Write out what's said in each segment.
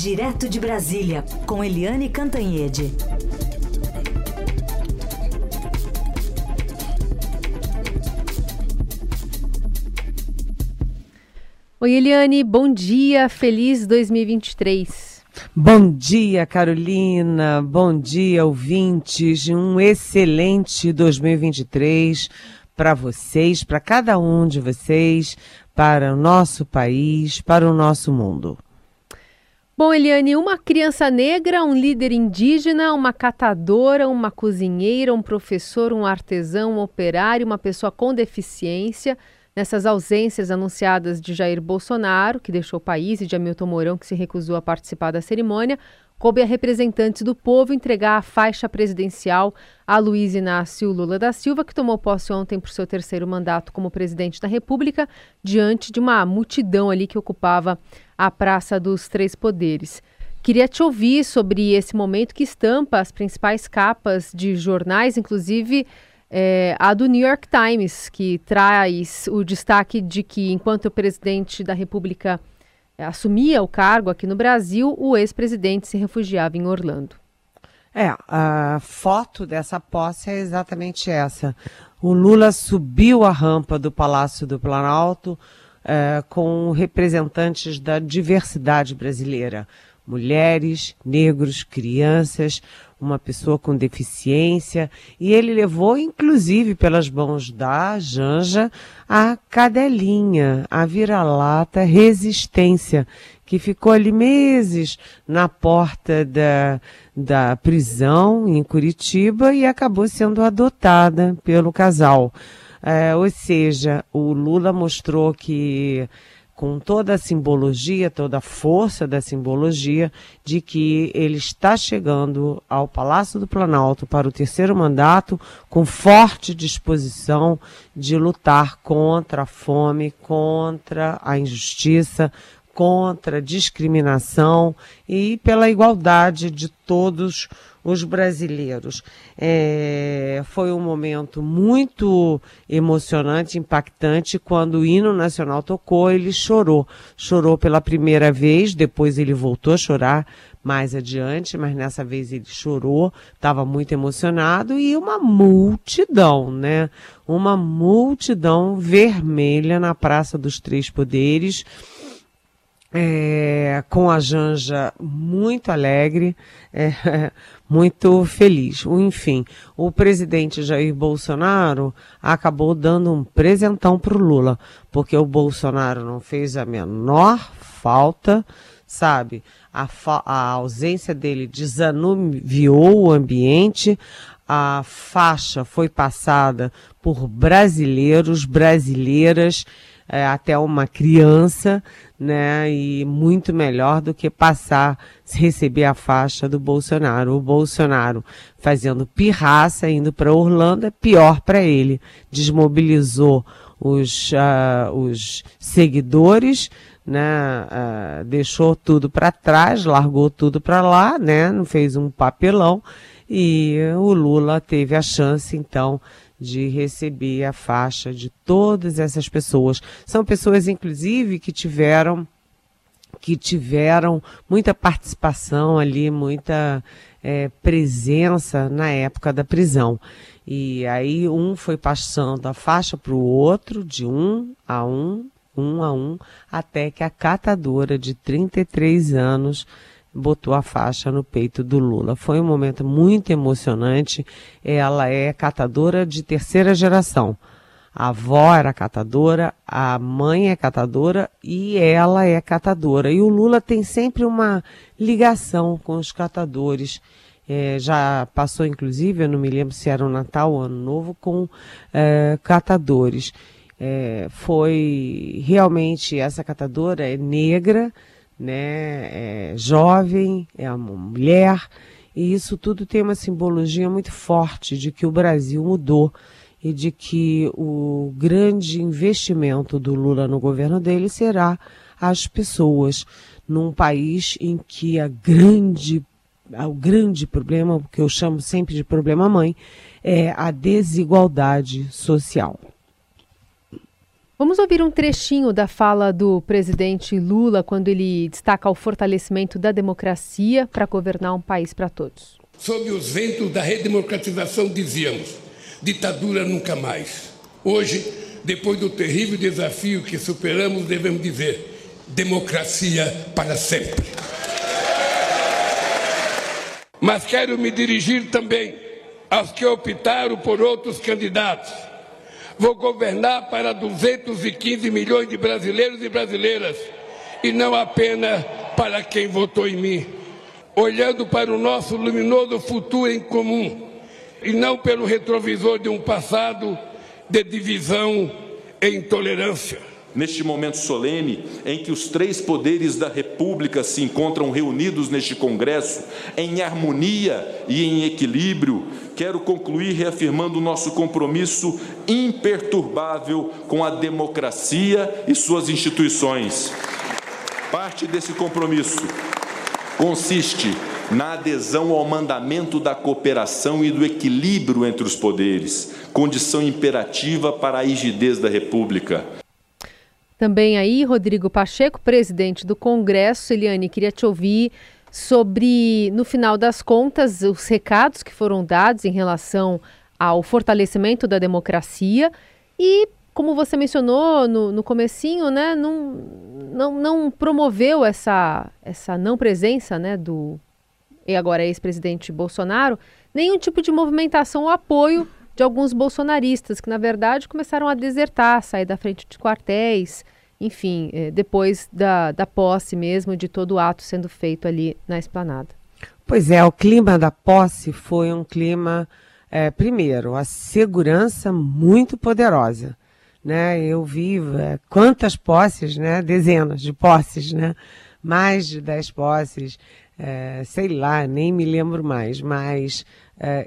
Direto de Brasília, com Eliane Cantanhede. Oi, Eliane, bom dia, feliz 2023. Bom dia, Carolina, bom dia, ouvintes, um excelente 2023 para vocês, para cada um de vocês, para o nosso país, para o nosso mundo. Bom, Eliane, uma criança negra, um líder indígena, uma catadora, uma cozinheira, um professor, um artesão, um operário, uma pessoa com deficiência. Nessas ausências anunciadas de Jair Bolsonaro, que deixou o país, e de Hamilton Mourão, que se recusou a participar da cerimônia, coube a representantes do povo entregar a faixa presidencial a Luiz Inácio Lula da Silva, que tomou posse ontem por seu terceiro mandato como presidente da República, diante de uma multidão ali que ocupava a Praça dos Três Poderes. Queria te ouvir sobre esse momento que estampa as principais capas de jornais, inclusive é, a do New York Times, que traz o destaque de que, enquanto o presidente da República assumia o cargo aqui no Brasil, o ex-presidente se refugiava em Orlando. É, a foto dessa posse é exatamente essa. O Lula subiu a rampa do Palácio do Planalto é, com representantes da diversidade brasileira. Mulheres, negros, crianças, uma pessoa com deficiência, e ele levou, inclusive, pelas mãos da Janja, a cadelinha, a vira-lata resistência, que ficou ali meses na porta da, da prisão em Curitiba e acabou sendo adotada pelo casal. É, ou seja, o Lula mostrou que com toda a simbologia, toda a força da simbologia de que ele está chegando ao Palácio do Planalto para o terceiro mandato com forte disposição de lutar contra a fome, contra a injustiça, contra a discriminação e pela igualdade de todos os brasileiros. É, foi um momento muito emocionante, impactante. Quando o hino nacional tocou, ele chorou. Chorou pela primeira vez, depois ele voltou a chorar mais adiante, mas nessa vez ele chorou, estava muito emocionado e uma multidão, né? Uma multidão vermelha na Praça dos Três Poderes é, com a Janja muito alegre, é, muito feliz. Enfim, o presidente Jair Bolsonaro acabou dando um presentão para o Lula, porque o Bolsonaro não fez a menor falta, sabe? A, a ausência dele desanuviou o ambiente, a faixa foi passada por brasileiros, brasileiras, é, até uma criança, né? E muito melhor do que passar, receber a faixa do Bolsonaro. O Bolsonaro fazendo pirraça, indo para Orlando, é pior para ele. Desmobilizou os, uh, os seguidores, né? Uh, deixou tudo para trás, largou tudo para lá, né? Não fez um papelão. E o Lula teve a chance, então, de receber a faixa de todas essas pessoas. São pessoas, inclusive, que tiveram que tiveram muita participação ali, muita é, presença na época da prisão. E aí um foi passando a faixa para o outro, de um a um, um a um, até que a catadora de 33 anos botou a faixa no peito do Lula. Foi um momento muito emocionante. Ela é catadora de terceira geração. A avó era catadora, a mãe é catadora e ela é catadora. E o Lula tem sempre uma ligação com os catadores. É, já passou, inclusive, eu não me lembro se era o Natal ou Ano Novo, com é, catadores. É, foi realmente essa catadora é negra, né, é jovem, é uma mulher, e isso tudo tem uma simbologia muito forte de que o Brasil mudou e de que o grande investimento do Lula no governo dele será as pessoas num país em que a grande o grande problema, que eu chamo sempre de problema mãe, é a desigualdade social. Vamos ouvir um trechinho da fala do presidente Lula quando ele destaca o fortalecimento da democracia para governar um país para todos. Sob os ventos da redemocratização, dizíamos: ditadura nunca mais. Hoje, depois do terrível desafio que superamos, devemos dizer: democracia para sempre. Mas quero me dirigir também aos que optaram por outros candidatos Vou governar para 215 milhões de brasileiros e brasileiras e não apenas para quem votou em mim. Olhando para o nosso luminoso futuro em comum e não pelo retrovisor de um passado de divisão e intolerância neste momento solene em que os três poderes da República se encontram reunidos neste Congresso, em harmonia e em equilíbrio, quero concluir reafirmando nosso compromisso imperturbável com a democracia e suas instituições. Parte desse compromisso consiste na adesão ao mandamento da cooperação e do equilíbrio entre os poderes, condição imperativa para a rigidez da República. Também aí, Rodrigo Pacheco, presidente do Congresso. Eliane, queria te ouvir sobre, no final das contas, os recados que foram dados em relação ao fortalecimento da democracia e, como você mencionou no, no comecinho, né, não, não, não promoveu essa, essa não presença né, do, e agora ex-presidente Bolsonaro, nenhum tipo de movimentação ou apoio de alguns bolsonaristas que, na verdade, começaram a desertar, sair da frente de quartéis, enfim, eh, depois da, da posse mesmo, de todo o ato sendo feito ali na esplanada. Pois é, o clima da posse foi um clima, é, primeiro, a segurança muito poderosa. Né? Eu vi é, quantas posses, né? dezenas de posses, né? mais de dez posses, é, sei lá, nem me lembro mais, mas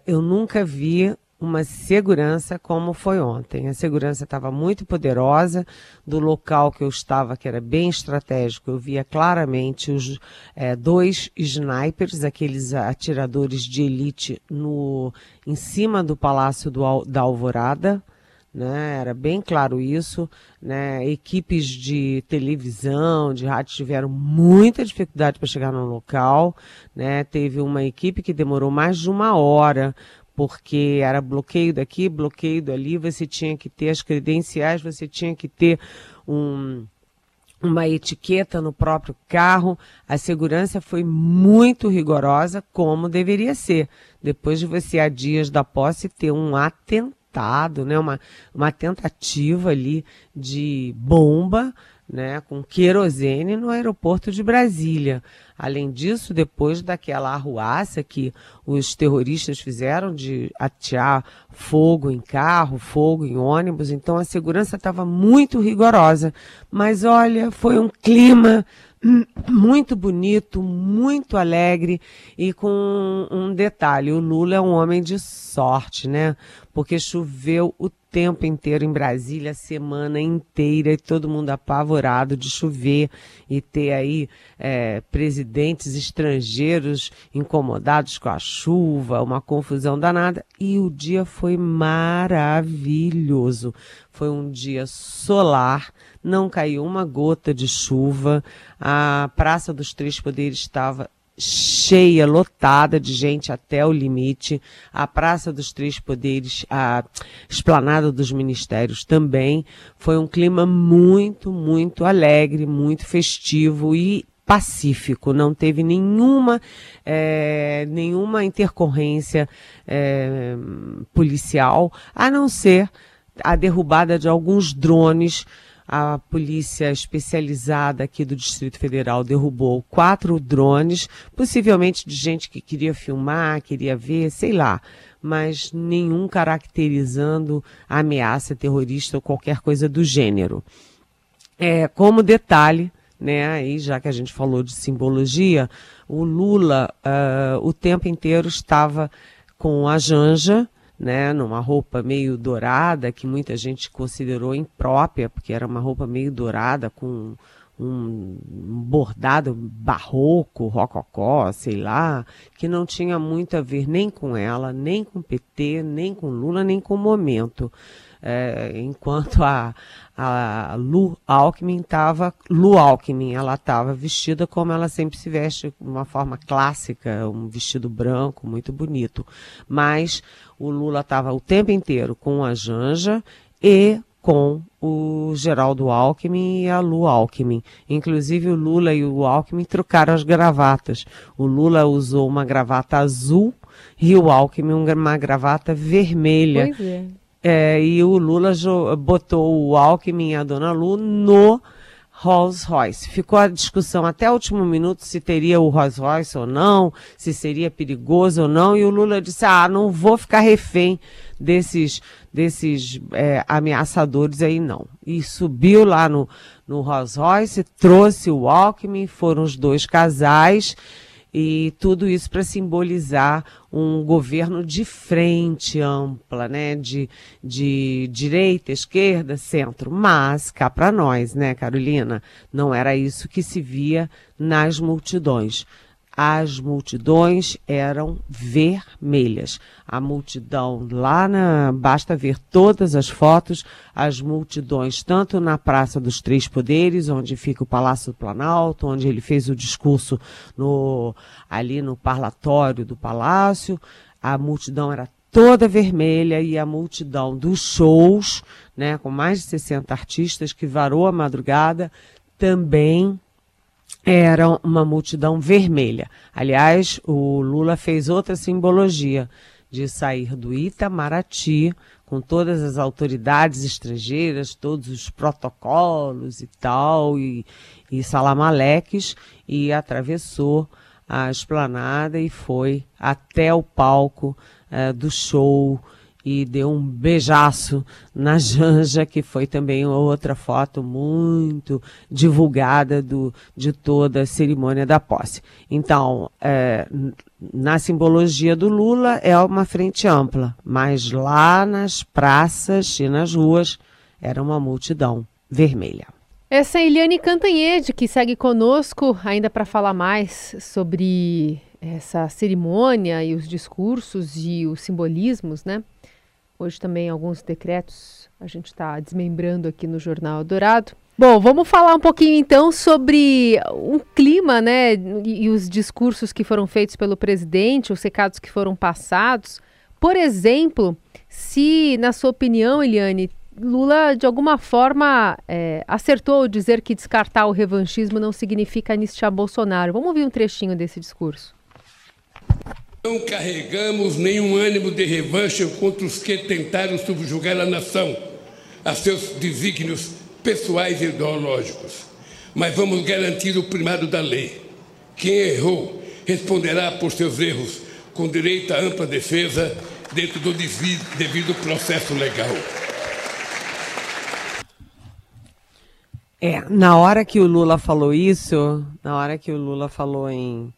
eu nunca vi uma segurança como foi ontem. A segurança estava muito poderosa do local que eu estava, que era bem estratégico. Eu via claramente os é, dois snipers, aqueles atiradores de elite, no em cima do Palácio do, da Alvorada. Né? Era bem claro isso. Né? Equipes de televisão, de rádio tiveram muita dificuldade para chegar no local. Né? Teve uma equipe que demorou mais de uma hora porque era bloqueio daqui, bloqueio dali, você tinha que ter as credenciais, você tinha que ter um, uma etiqueta no próprio carro. A segurança foi muito rigorosa, como deveria ser. Depois de você, há dias da posse, ter um atentado, né? uma, uma tentativa ali de bomba né, com querosene no aeroporto de Brasília. Além disso, depois daquela arruaça que os terroristas fizeram de atear fogo em carro, fogo em ônibus, então a segurança estava muito rigorosa. Mas olha, foi um clima muito bonito, muito alegre e com um detalhe, o Lula é um homem de sorte, né? Porque choveu o tempo inteiro em Brasília, a semana inteira, e todo mundo apavorado de chover e ter aí é, presidentes estrangeiros incomodados com a chuva, uma confusão danada. E o dia foi maravilhoso. Foi um dia solar, não caiu uma gota de chuva, a Praça dos Três Poderes estava cheia, lotada de gente até o limite. A Praça dos Três Poderes, a Esplanada dos Ministérios também. Foi um clima muito, muito alegre, muito festivo e pacífico, não teve nenhuma, é, nenhuma intercorrência é, policial, a não ser a derrubada de alguns drones a polícia especializada aqui do Distrito Federal derrubou quatro drones, possivelmente de gente que queria filmar, queria ver, sei lá, mas nenhum caracterizando ameaça terrorista ou qualquer coisa do gênero. É, como detalhe, né, aí já que a gente falou de simbologia, o Lula uh, o tempo inteiro estava com a Janja, né, numa roupa meio dourada, que muita gente considerou imprópria, porque era uma roupa meio dourada com um bordado barroco, rococó, sei lá, que não tinha muito a ver nem com ela, nem com PT, nem com Lula, nem com o momento. É, enquanto a, a Lu Alckmin estava, Lu Alckmin, ela estava vestida como ela sempre se veste, de uma forma clássica, um vestido branco, muito bonito. Mas o Lula estava o tempo inteiro com a Janja e com o Geraldo Alckmin e a Lu Alckmin. Inclusive o Lula e o Alckmin trocaram as gravatas. O Lula usou uma gravata azul e o Alckmin uma gravata vermelha. É. É, e o Lula botou o Alckmin e a Dona Lu no Rolls Royce. Ficou a discussão até o último minuto se teria o Rolls Royce ou não, se seria perigoso ou não, e o Lula disse: ah, não vou ficar refém desses, desses é, ameaçadores aí não. E subiu lá no, no Rolls Royce, trouxe o Alckmin, foram os dois casais e tudo isso para simbolizar um governo de frente ampla, né, de, de direita, esquerda, centro. Mas cá para nós, né, Carolina, não era isso que se via nas multidões as multidões eram vermelhas. A multidão lá na. Basta ver todas as fotos, as multidões, tanto na Praça dos Três Poderes, onde fica o Palácio do Planalto, onde ele fez o discurso no, ali no parlatório do Palácio, a multidão era toda vermelha e a multidão dos shows, né, com mais de 60 artistas que varou a madrugada, também era uma multidão vermelha. Aliás, o Lula fez outra simbologia de sair do Itamaraty com todas as autoridades estrangeiras, todos os protocolos e tal, e, e salamaleques, e atravessou a esplanada e foi até o palco uh, do show e deu um beijaço na Janja, que foi também outra foto muito divulgada do, de toda a cerimônia da posse. Então, é, na simbologia do Lula é uma frente ampla, mas lá nas praças e nas ruas era uma multidão vermelha. Essa é a Eliane Cantanhede, que segue conosco ainda para falar mais sobre essa cerimônia e os discursos e os simbolismos, né? Hoje também alguns decretos a gente está desmembrando aqui no Jornal Dourado. Bom, vamos falar um pouquinho então sobre um clima, né, e, os discursos que foram feitos pelo presidente, os recados que foram passados. Por exemplo, se, na sua opinião, Eliane, Lula de alguma forma é, acertou dizer que descartar o revanchismo não significa anistiar Bolsonaro. Vamos ouvir um trechinho desse discurso. Não carregamos nenhum ânimo de revanche contra os que tentaram subjugar a nação a seus desígnios pessoais e ideológicos, mas vamos garantir o primado da lei. Quem errou responderá por seus erros com direito à ampla defesa dentro do devido processo legal. É, na hora que o Lula falou isso, na hora que o Lula falou em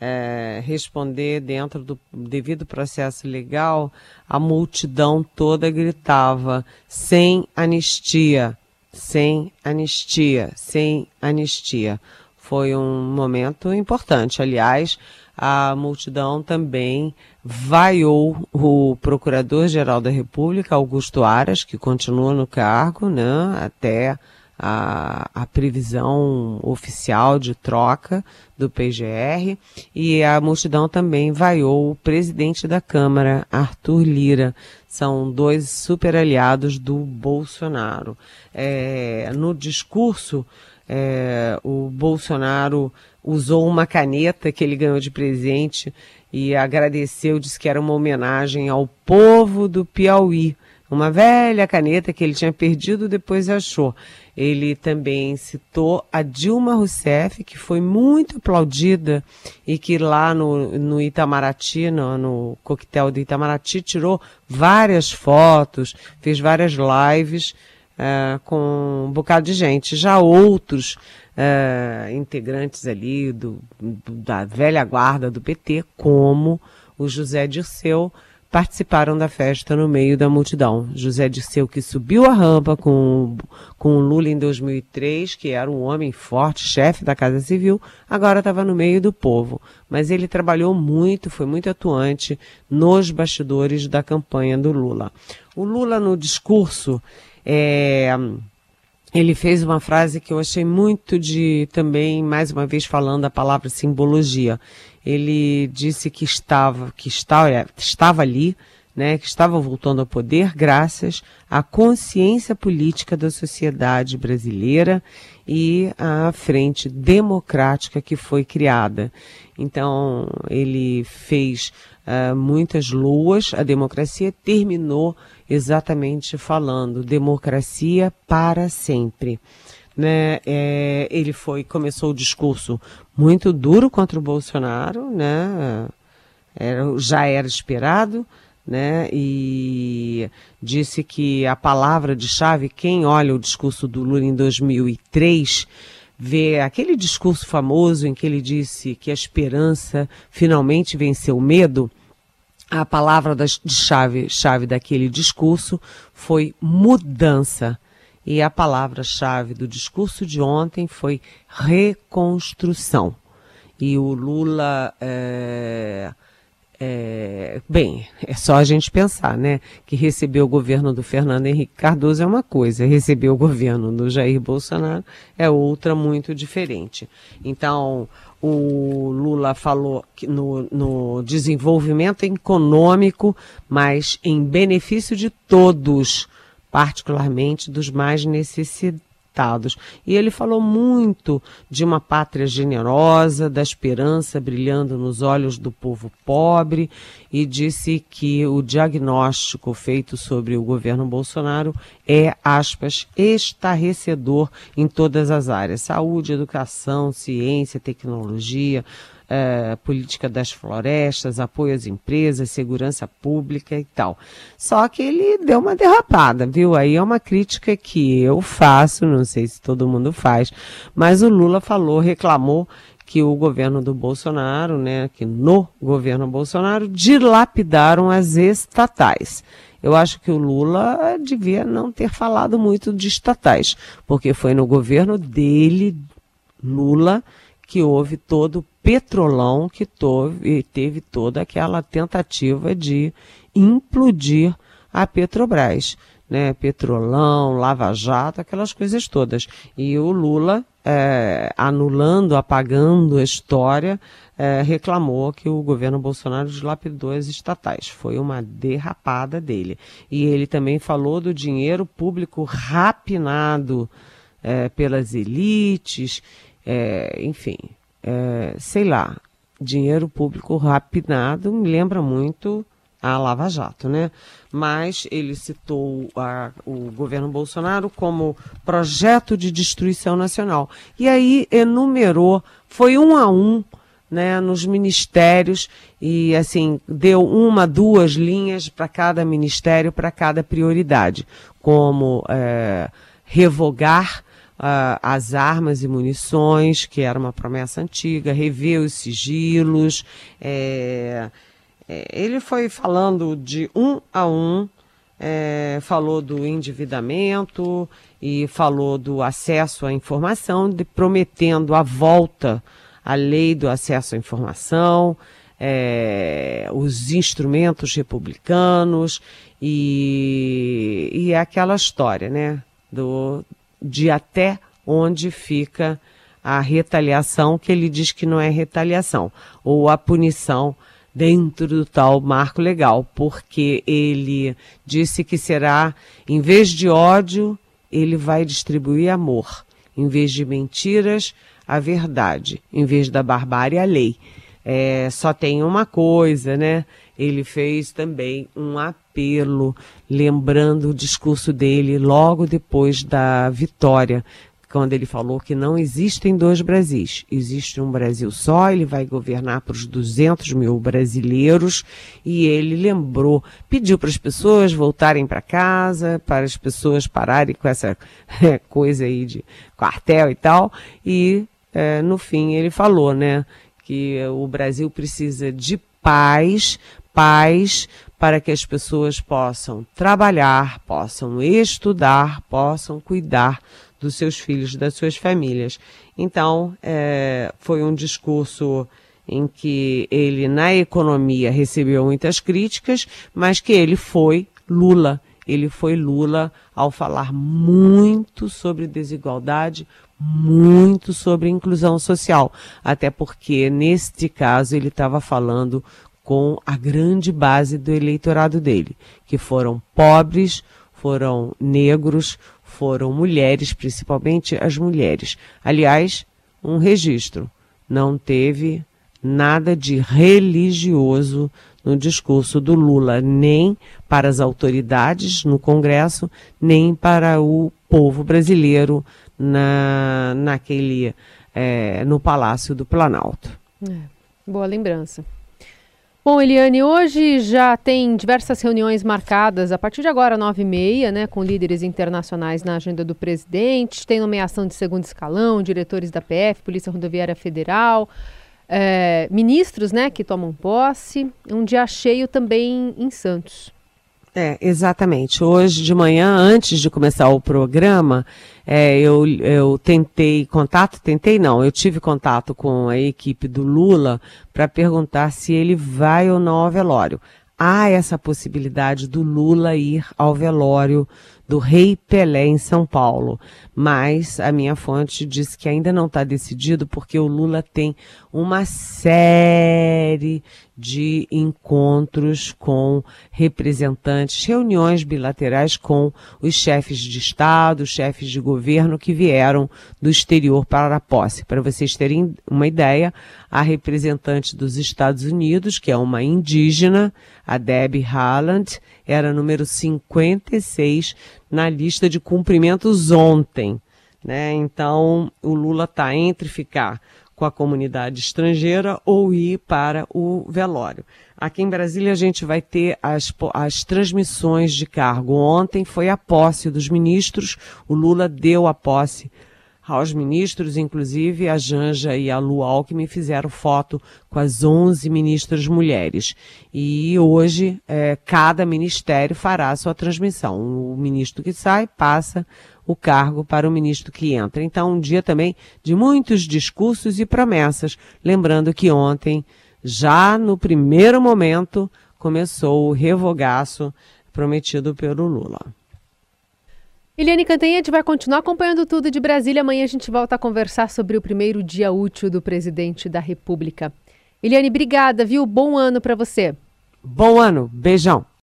é, responder dentro do devido processo legal, a multidão toda gritava: sem anistia, sem anistia, sem anistia. Foi um momento importante. Aliás, a multidão também vaiou o Procurador-Geral da República, Augusto Aras, que continua no cargo, né, até a, a previsão oficial de troca do PGR e a multidão também vaiou o presidente da Câmara, Arthur Lira. São dois super aliados do Bolsonaro. É, no discurso, é, o Bolsonaro usou uma caneta que ele ganhou de presente e agradeceu, disse que era uma homenagem ao povo do Piauí uma velha caneta que ele tinha perdido, depois achou. Ele também citou a Dilma Rousseff, que foi muito aplaudida e que lá no, no Itamaraty, no, no coquetel do Itamaraty, tirou várias fotos, fez várias lives uh, com um bocado de gente. Já outros uh, integrantes ali do, do, da velha guarda do PT, como o José Dirceu, participaram da festa no meio da multidão. José Dirceu, que subiu a rampa com, com Lula em 2003, que era um homem forte, chefe da Casa Civil, agora estava no meio do povo. Mas ele trabalhou muito, foi muito atuante nos bastidores da campanha do Lula. O Lula, no discurso, é, ele fez uma frase que eu achei muito de também, mais uma vez falando a palavra simbologia. Ele disse que estava, que estava, estava ali, né, que estava voltando ao poder graças à consciência política da sociedade brasileira e à frente democrática que foi criada. Então, ele fez uh, muitas luas, a democracia terminou exatamente falando democracia para sempre. Né, é, ele foi começou o discurso muito duro contra o Bolsonaro, né, era, já era esperado, né, e disse que a palavra de chave, quem olha o discurso do Lula em 2003, vê aquele discurso famoso em que ele disse que a esperança finalmente venceu o medo, a palavra de chave, chave daquele discurso foi mudança. E a palavra-chave do discurso de ontem foi reconstrução. E o Lula. É, é, bem, é só a gente pensar, né? Que receber o governo do Fernando Henrique Cardoso é uma coisa, receber o governo do Jair Bolsonaro é outra muito diferente. Então, o Lula falou no, no desenvolvimento econômico, mas em benefício de todos, particularmente dos mais necessitados. E ele falou muito de uma pátria generosa, da esperança brilhando nos olhos do povo pobre e disse que o diagnóstico feito sobre o governo Bolsonaro é, aspas, estarrecedor em todas as áreas: saúde, educação, ciência, tecnologia uh, política das florestas, apoio às empresas, segurança pública e tal. Só que ele deu uma derrapada, viu? Aí é uma crítica que eu faço, não sei se todo mundo faz, mas o Lula falou, reclamou que o governo do Bolsonaro, né, que no governo Bolsonaro dilapidaram as estatais. Eu acho que o Lula devia não ter falado muito de estatais, porque foi no governo dele, Lula, que houve todo o petrolão que teve, teve toda aquela tentativa de implodir a Petrobras. Né, petrolão, lava-jato, aquelas coisas todas. E o Lula, é, anulando, apagando a história, é, reclamou que o governo Bolsonaro dilapidou as estatais. Foi uma derrapada dele. E ele também falou do dinheiro público rapinado é, pelas elites é, enfim, é, sei lá, dinheiro público rapinado me lembra muito a Lava Jato, né? Mas ele citou a, o governo Bolsonaro como projeto de destruição nacional. E aí enumerou, foi um a um, né, nos ministérios e assim deu uma, duas linhas para cada ministério, para cada prioridade, como é, revogar uh, as armas e munições, que era uma promessa antiga, rever os sigilos. É, é, ele foi falando de um a um, é, falou do endividamento e falou do acesso à informação, de, prometendo a volta à lei do acesso à informação, é, os instrumentos republicanos e, e aquela história, né? Do, de até onde fica a retaliação, que ele diz que não é retaliação, ou a punição dentro do tal marco legal, porque ele disse que será, em vez de ódio, ele vai distribuir amor, em vez de mentiras, a verdade, em vez da barbárie, a lei. É, só tem uma coisa, né? Ele fez também um apelo, lembrando o discurso dele logo depois da vitória, quando ele falou que não existem dois Brasis, existe um Brasil só, ele vai governar para os 200 mil brasileiros e ele lembrou, pediu para as pessoas voltarem para casa, para as pessoas pararem com essa coisa aí de quartel e tal, e é, no fim ele falou, né, que o Brasil precisa de paz paz para que as pessoas possam trabalhar, possam estudar, possam cuidar dos seus filhos, das suas famílias. Então, é, foi um discurso em que ele, na economia, recebeu muitas críticas, mas que ele foi Lula. Ele foi Lula ao falar muito sobre desigualdade, muito sobre inclusão social. Até porque, neste caso, ele estava falando com a grande base do eleitorado dele, que foram pobres, foram negros, foram mulheres, principalmente as mulheres. Aliás, um registro: não teve nada de religioso no discurso do Lula, nem para as autoridades no Congresso, nem para o povo brasileiro na, naquele, é, no Palácio do Planalto. É, boa lembrança. Bom, Eliane, hoje já tem diversas reuniões marcadas a partir de agora, nove e meia, né, com líderes internacionais na agenda do presidente. Tem nomeação de segundo escalão, diretores da PF, Polícia Rodoviária Federal, é, ministros, né, que tomam posse. Um dia cheio também em Santos. É, exatamente. Hoje de manhã, antes de começar o programa, é, eu, eu tentei contato, tentei não, eu tive contato com a equipe do Lula para perguntar se ele vai ou não ao velório. Há essa possibilidade do Lula ir ao velório do Rei Pelé em São Paulo, mas a minha fonte diz que ainda não está decidido porque o Lula tem uma série de encontros com representantes, reuniões bilaterais com os chefes de Estado, chefes de governo que vieram do exterior para a posse. Para vocês terem uma ideia, a representante dos Estados Unidos, que é uma indígena, a Debbie Haaland, era número 56 na lista de cumprimentos ontem. Né? Então, o Lula está entre ficar com a comunidade estrangeira ou ir para o velório. Aqui em Brasília a gente vai ter as, as transmissões de cargo. Ontem foi a posse dos ministros, o Lula deu a posse aos ministros, inclusive a Janja e a Lu Alckmin fizeram foto com as 11 ministras mulheres. E hoje é, cada ministério fará a sua transmissão. O ministro que sai passa o cargo para o ministro que entra. Então, um dia também de muitos discursos e promessas. Lembrando que ontem, já no primeiro momento, começou o revogaço prometido pelo Lula. Eliane Cantanhete vai continuar acompanhando tudo de Brasília. Amanhã a gente volta a conversar sobre o primeiro dia útil do presidente da República. Eliane, obrigada, viu? Bom ano para você. Bom ano. Beijão.